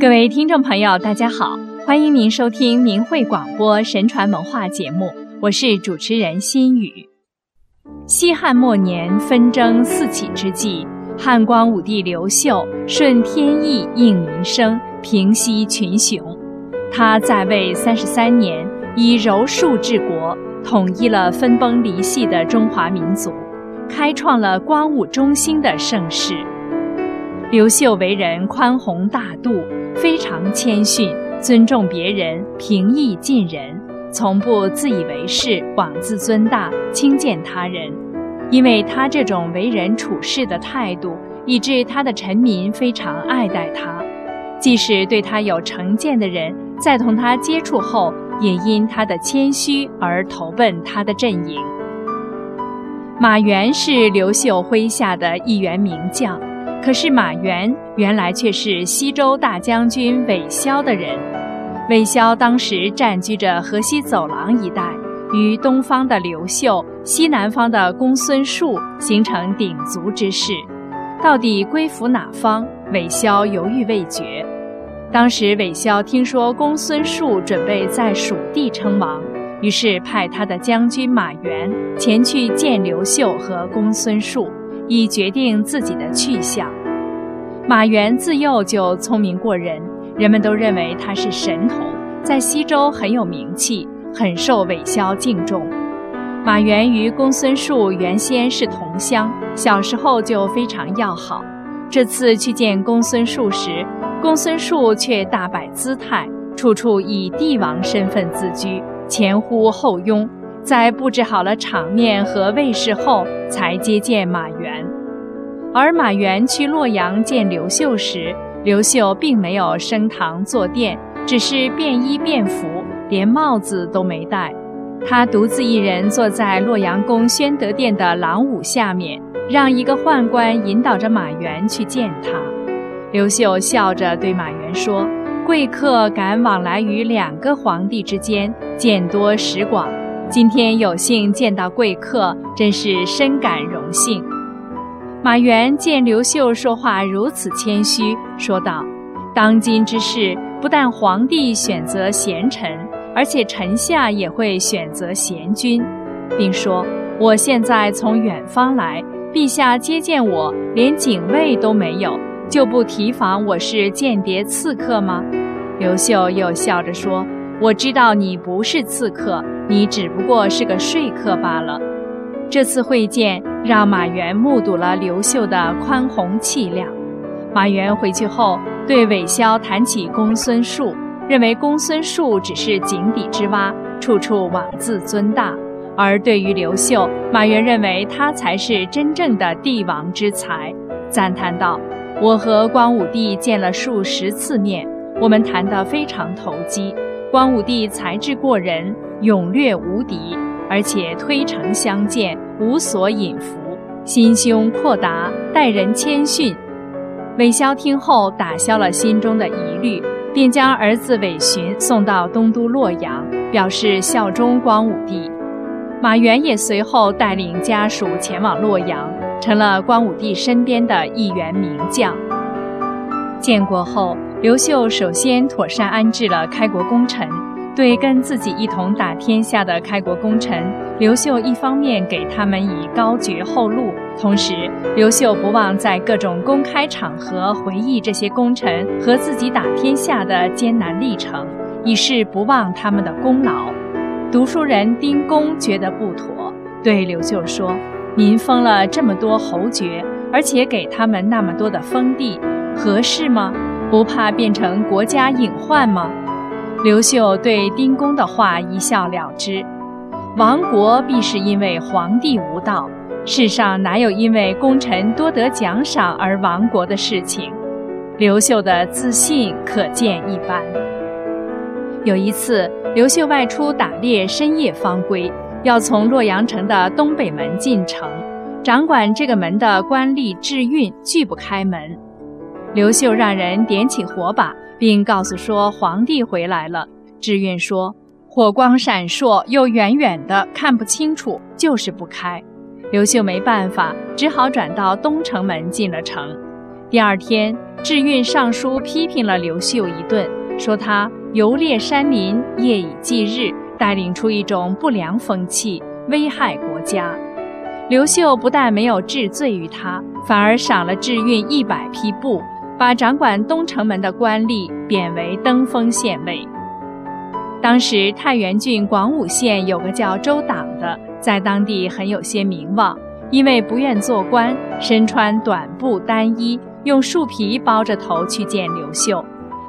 各位听众朋友，大家好，欢迎您收听明慧广播神传文化节目，我是主持人心雨。西汉末年纷争四起之际，汉光武帝刘秀顺天意应民生，平息群雄。他在位三十三年，以柔术治国，统一了分崩离析的中华民族，开创了光武中兴的盛世。刘秀为人宽宏大度。非常谦逊，尊重别人，平易近人，从不自以为是、妄自尊大、轻贱他人。因为他这种为人处事的态度，以致他的臣民非常爱戴他。即使对他有成见的人，在同他接触后，也因他的谦虚而投奔他的阵营。马援是刘秀麾下的一员名将。可是马援原来却是西周大将军韦骁的人。韦骁当时占据着河西走廊一带，与东方的刘秀、西南方的公孙述形成鼎足之势。到底归服哪方？韦骁犹豫未决。当时韦骁听说公孙述准备在蜀地称王，于是派他的将军马援前去见刘秀和公孙述。以决定自己的去向。马援自幼就聪明过人，人们都认为他是神童，在西周很有名气，很受韦骁敬重。马援与公孙述原先是同乡，小时候就非常要好。这次去见公孙述时，公孙述却大摆姿态，处处以帝王身份自居，前呼后拥。在布置好了场面和卫士后，才接见马援。而马援去洛阳见刘秀时，刘秀并没有升堂坐殿，只是便衣便服，连帽子都没戴。他独自一人坐在洛阳宫宣德殿的廊庑下面，让一个宦官引导着马援去见他。刘秀笑着对马援说：“贵客敢往来于两个皇帝之间，见多识广。”今天有幸见到贵客，真是深感荣幸。马援见刘秀说话如此谦虚，说道：“当今之事，不但皇帝选择贤臣，而且臣下也会选择贤君，并说：我现在从远方来，陛下接见我，连警卫都没有，就不提防我是间谍刺客吗？”刘秀又笑着说。我知道你不是刺客，你只不过是个说客罢了。这次会见让马援目睹了刘秀的宽宏气量。马援回去后对韦骁谈起公孙述，认为公孙述只是井底之蛙，处处妄自尊大；而对于刘秀，马援认为他才是真正的帝王之才，赞叹道：“我和光武帝见了数十次面，我们谈得非常投机。”光武帝才智过人，勇略无敌，而且推诚相见，无所隐伏，心胸阔达，待人谦逊。韦骁听后打消了心中的疑虑，便将儿子韦寻送到东都洛阳，表示效忠光武帝。马援也随后带领家属前往洛阳，成了光武帝身边的一员名将。建国后。刘秀首先妥善安置了开国功臣，对跟自己一同打天下的开国功臣，刘秀一方面给他们以高爵厚禄，同时刘秀不忘在各种公开场合回忆这些功臣和自己打天下的艰难历程，以示不忘他们的功劳。读书人丁公觉得不妥，对刘秀说：“您封了这么多侯爵，而且给他们那么多的封地，合适吗？”不怕变成国家隐患吗？刘秀对丁公的话一笑了之。亡国必是因为皇帝无道，世上哪有因为功臣多得奖赏而亡国的事情？刘秀的自信可见一斑。有一次，刘秀外出打猎，深夜方归，要从洛阳城的东北门进城，掌管这个门的官吏智运拒不开门。刘秀让人点起火把，并告诉说皇帝回来了。智运说：“火光闪烁，又远远的看不清楚，就是不开。”刘秀没办法，只好转到东城门进了城。第二天，智运上书批评了刘秀一顿，说他游猎山林，夜以继日，带领出一种不良风气，危害国家。刘秀不但没有治罪于他，反而赏了智运一百匹布，把掌管东城门的官吏贬为登封县尉。当时太原郡广武县有个叫周党的，在当地很有些名望，因为不愿做官，身穿短布单衣，用树皮包着头去见刘秀。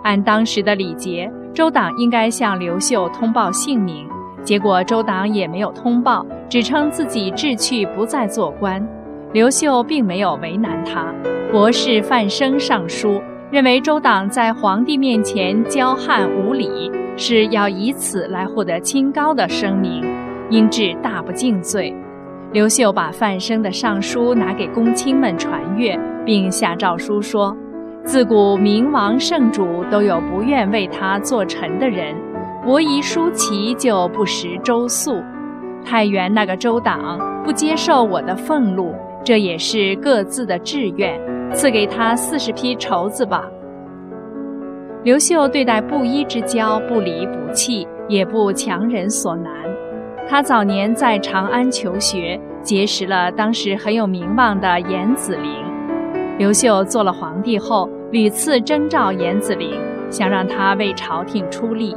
按当时的礼节，周党应该向刘秀通报姓名，结果周党也没有通报，只称自己志趣不再做官。刘秀并没有为难他，博士范生上书，认为周党在皇帝面前骄悍无礼。是要以此来获得清高的声名，应治大不敬罪。刘秀把范生的上书拿给公卿们传阅，并下诏书说：自古明王圣主都有不愿为他做臣的人，伯夷叔齐就不食周粟。太原那个周党不接受我的俸禄，这也是各自的志愿，赐给他四十匹绸子吧。刘秀对待布衣之交不离不弃，也不强人所难。他早年在长安求学，结识了当时很有名望的严子陵。刘秀做了皇帝后，屡次征召严子陵，想让他为朝廷出力。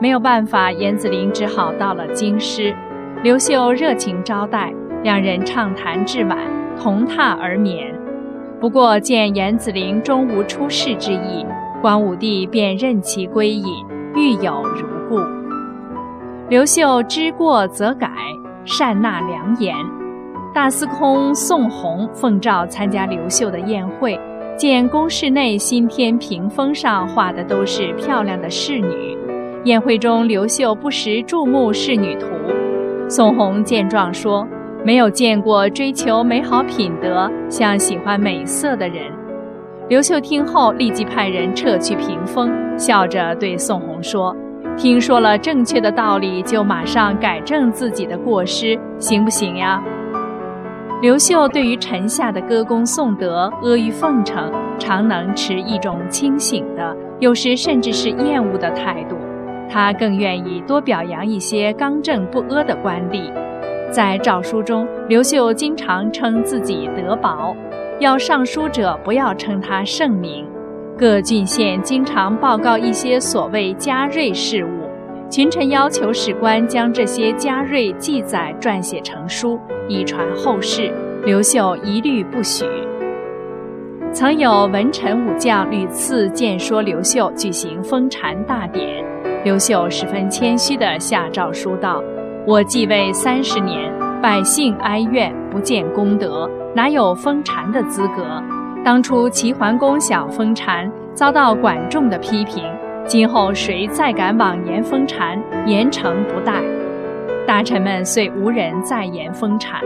没有办法，严子陵只好到了京师。刘秀热情招待，两人畅谈至晚，同榻而眠。不过见严子陵终无出世之意。光武帝便任其归隐，欲有如故。刘秀知过则改，善纳良言。大司空宋弘奉诏参加刘秀的宴会，见宫室内新添屏风上画的都是漂亮的侍女。宴会中，刘秀不时注目侍女图。宋弘见状说：“没有见过追求美好品德、像喜欢美色的人。”刘秀听后，立即派人撤去屏风，笑着对宋弘说：“听说了正确的道理，就马上改正自己的过失，行不行呀？”刘秀对于臣下的歌功颂德、阿谀奉承，常能持一种清醒的，有时甚至是厌恶的态度。他更愿意多表扬一些刚正不阿的官吏。在诏书中，刘秀经常称自己德薄。要上书者不要称他圣明，各郡县经常报告一些所谓嘉瑞事务，群臣要求史官将这些嘉瑞记载撰写成书，以传后世。刘秀一律不许。曾有文臣武将屡次见说刘秀举行封禅大典，刘秀十分谦虚地下诏书道：“我继位三十年，百姓哀怨，不见功德。”哪有封禅的资格？当初齐桓公想封禅，遭到管仲的批评。今后谁再敢妄言封禅，严惩不贷。大臣们遂无人再言封禅。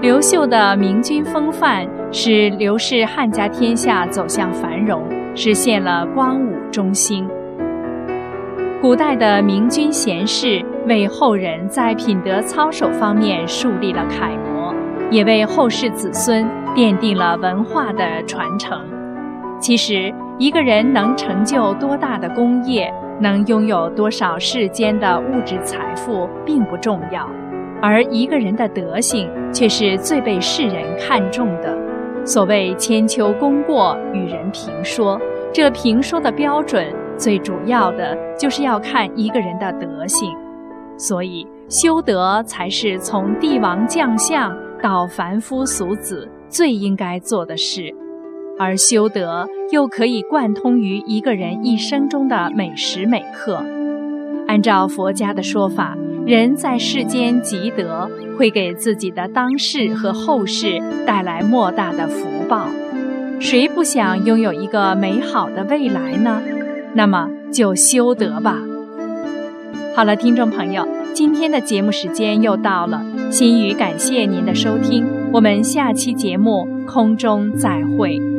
刘秀的明君风范，使刘氏汉家天下走向繁荣，实现了光武中兴。古代的明君贤士，为后人在品德操守方面树立了楷模。也为后世子孙奠定了文化的传承。其实，一个人能成就多大的功业，能拥有多少世间的物质财富，并不重要，而一个人的德行却是最被世人看重的。所谓千秋功过与人评说，这评说的标准，最主要的就是要看一个人的德行。所以，修德才是从帝王将相。到凡夫俗子最应该做的事，而修德又可以贯通于一个人一生中的每时每刻。按照佛家的说法，人在世间积德，会给自己的当世和后世带来莫大的福报。谁不想拥有一个美好的未来呢？那么就修德吧。好了，听众朋友。今天的节目时间又到了，心语感谢您的收听，我们下期节目空中再会。